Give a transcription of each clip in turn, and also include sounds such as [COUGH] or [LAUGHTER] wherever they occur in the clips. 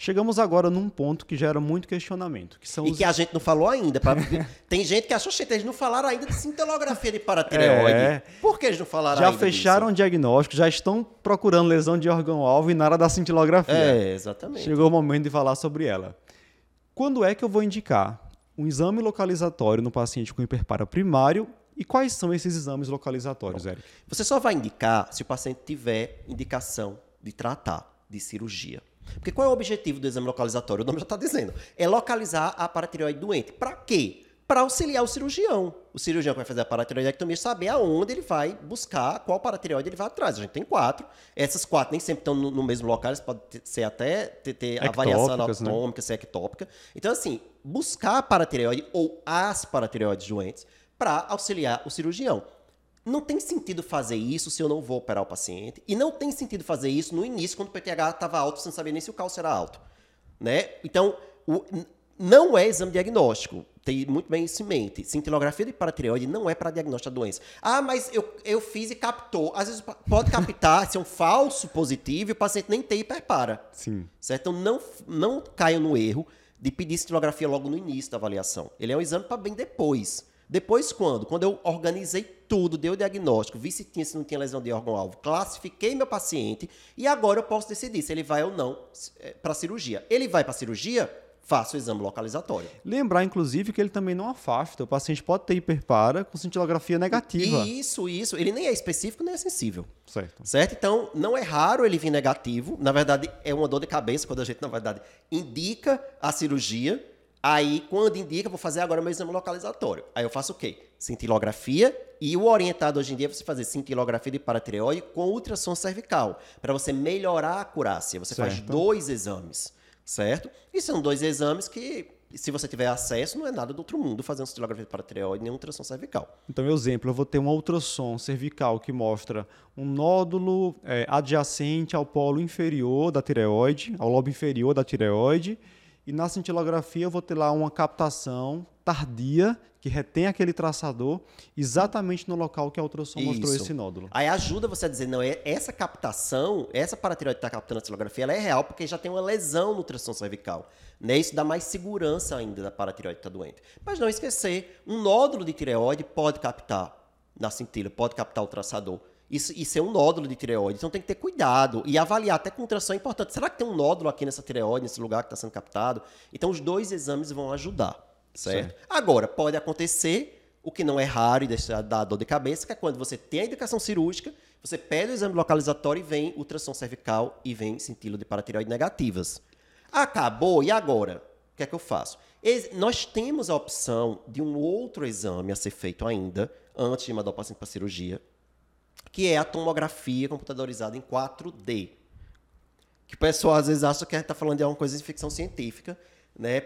Chegamos agora num ponto que gera muito questionamento. Que são e os... que a gente não falou ainda. Pra... [LAUGHS] Tem gente que achou que eles não falaram ainda de cintilografia de paratireoide. É... Por que eles não falaram já ainda Já fecharam disso? o diagnóstico, já estão procurando lesão de órgão-alvo e nada da cintilografia. É, exatamente. Chegou o momento de falar sobre ela. Quando é que eu vou indicar um exame localizatório no paciente com hiperpara primário e quais são esses exames localizatórios, Eric? Você só vai indicar se o paciente tiver indicação de tratar, de cirurgia. Porque qual é o objetivo do exame localizatório? O nome já está dizendo. É localizar a paratireoide doente. Para quê? Para auxiliar o cirurgião. O cirurgião que vai fazer a paratireoidectomia saber aonde ele vai buscar, qual paratireoide ele vai atrás. A gente tem quatro. Essas quatro nem sempre estão no, no mesmo local, eles podem ser até ter, ter avaliação né? anatômica, né? ser ectópica. Então, assim, buscar a paratireoide ou as paratireoides doentes para auxiliar o cirurgião. Não tem sentido fazer isso se eu não vou operar o paciente. E não tem sentido fazer isso no início, quando o PTH estava alto, não sabia nem se o cálcio era alto. Né? Então, o, não é exame diagnóstico. Tem muito bem isso em mente. Cintilografia de paratireoide não é para diagnóstico da doença. Ah, mas eu, eu fiz e captou. Às vezes pode captar, ser um falso positivo e o paciente nem tem hiperpara. Sim. Certo? Então, não, não caiam no erro de pedir cintilografia logo no início da avaliação. Ele é um exame para bem depois. Depois, quando? Quando eu organizei tudo, dei o diagnóstico, vi se tinha, se não tinha lesão de órgão-alvo, classifiquei meu paciente e agora eu posso decidir se ele vai ou não é, para a cirurgia. Ele vai para a cirurgia? Faço o exame localizatório. Lembrar, inclusive, que ele também não afasta. O paciente pode ter hiperpara com cintilografia negativa. Isso, isso. Ele nem é específico, nem é sensível. Certo. Certo? Então, não é raro ele vir negativo. Na verdade, é uma dor de cabeça quando a gente, na verdade, indica a cirurgia Aí, quando indica, vou fazer agora meu exame localizatório. Aí eu faço o quê? Cintilografia e o orientado hoje em dia é você fazer cintilografia de paratireoide com ultrassom cervical, para você melhorar a acurácia. Você certo. faz dois exames, certo? E são dois exames que, se você tiver acesso, não é nada do outro mundo fazer uma cintilografia de paratireoide nem um ultrassom cervical. Então, exemplo, eu vou ter um ultrassom cervical que mostra um nódulo é, adjacente ao polo inferior da tireoide, ao lobo inferior da tireoide, e na cintilografia eu vou ter lá uma captação tardia que retém aquele traçador exatamente no local que a ultrassom Isso. mostrou esse nódulo. Aí ajuda você a dizer, não, é, essa captação, essa paratireoide que está captando a cintilografia, ela é real porque já tem uma lesão no ultrassom cervical. Né? Isso dá mais segurança ainda da paratireoide que está doente. Mas não esquecer, um nódulo de tireoide pode captar na cintilha, pode captar o traçador isso, isso é um nódulo de tireoide. Então tem que ter cuidado e avaliar até com ultrassom é importante. Será que tem um nódulo aqui nessa tireoide, nesse lugar que está sendo captado? Então os dois exames vão ajudar, certo? Agora, pode acontecer o que não é raro e deixa dar dor de cabeça, que é quando você tem a indicação cirúrgica, você pede o exame localizatório e vem ultrassom cervical e vem cintilo de paratireoide negativas. Acabou, e agora? O que é que eu faço? Nós temos a opção de um outro exame a ser feito ainda, antes de mandar o paciente para cirurgia, que é a tomografia computadorizada em 4D. Que o pessoal às vezes acha que está falando de alguma coisa de ficção científica, né?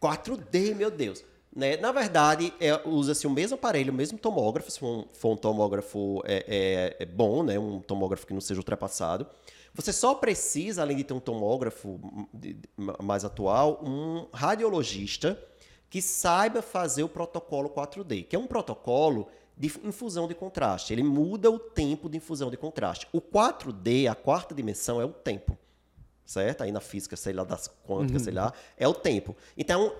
4D, [LAUGHS] meu Deus. Né? Na verdade, é, usa-se o mesmo aparelho, o mesmo tomógrafo, se for um, for um tomógrafo é, é, é, bom, né? um tomógrafo que não seja ultrapassado. Você só precisa, além de ter um tomógrafo mais atual, um radiologista que saiba fazer o protocolo 4D, que é um protocolo de infusão de contraste. Ele muda o tempo de infusão de contraste. O 4D, a quarta dimensão, é o tempo. Certo? Aí na física, sei lá, das quânticas, uhum. sei lá, é o tempo. Então,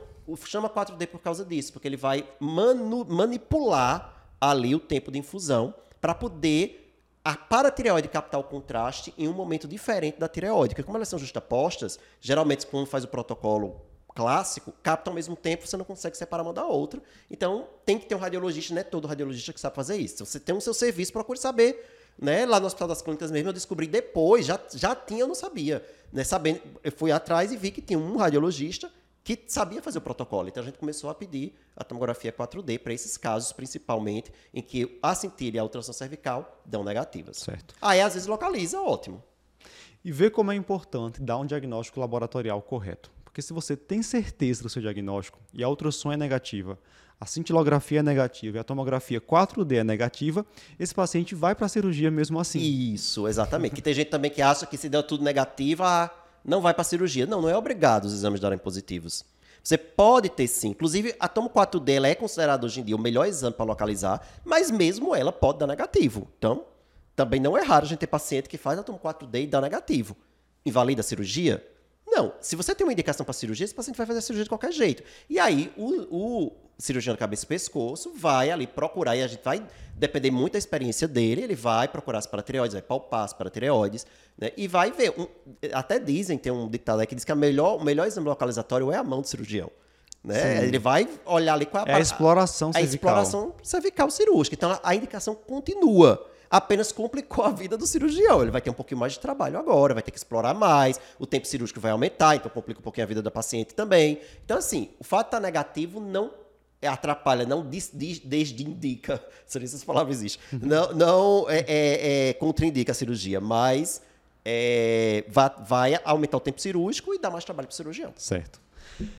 chama 4D por causa disso, porque ele vai manipular ali o tempo de infusão para poder a paratireoide captar o contraste em um momento diferente da tireoide. Porque como elas são justapostas, geralmente quando faz o protocolo clássico capta ao mesmo tempo, você não consegue separar uma da outra. Então, tem que ter um radiologista, não é todo radiologista que sabe fazer isso. Se você tem o um seu serviço, procure saber. Né? Lá no Hospital das Clínicas mesmo, eu descobri depois, já, já tinha, eu não sabia. Né? Sabendo, eu fui atrás e vi que tinha um radiologista que sabia fazer o protocolo. Então, a gente começou a pedir a tomografia 4D para esses casos, principalmente, em que a cintilha e a ultrassom cervical dão negativas. Certo. Aí, às vezes, localiza, ótimo. E ver como é importante dar um diagnóstico laboratorial correto. Porque se você tem certeza do seu diagnóstico e a ultrassom é negativa, a cintilografia é negativa e a tomografia 4D é negativa, esse paciente vai para a cirurgia mesmo assim. Isso, exatamente. que tem gente também que acha que se deu tudo negativo, ah, não vai para a cirurgia. Não, não é obrigado os exames darem positivos. Você pode ter sim. Inclusive, a tomo 4D ela é considerada hoje em dia o melhor exame para localizar, mas mesmo ela pode dar negativo. Então, também não é raro a gente ter paciente que faz a tomo 4D e dá negativo. Invalida a cirurgia? Não, se você tem uma indicação para cirurgia, esse paciente vai fazer a cirurgia de qualquer jeito. E aí, o, o cirurgião de cabeça e pescoço vai ali procurar, e a gente vai depender muito da experiência dele, ele vai procurar as paratireoides, vai palpar as paratireoides, né? E vai ver. Um, até dizem, tem um ditado aí que diz que a melhor, o melhor exame localizatório é a mão do cirurgião. Né? Ele vai olhar ali com a, é a exploração cervical. A exploração cervical cirúrgica. Então, a indicação continua apenas complicou a vida do cirurgião. Ele vai ter um pouquinho mais de trabalho agora, vai ter que explorar mais, o tempo cirúrgico vai aumentar, então complica um pouquinho a vida da paciente também. Então, assim, o fato de estar negativo não atrapalha, não des, des, desindica, [LAUGHS] se essas palavras existem, não, não é, é, é, contraindica a cirurgia, mas é, vai, vai aumentar o tempo cirúrgico e dar mais trabalho para o cirurgião. Certo.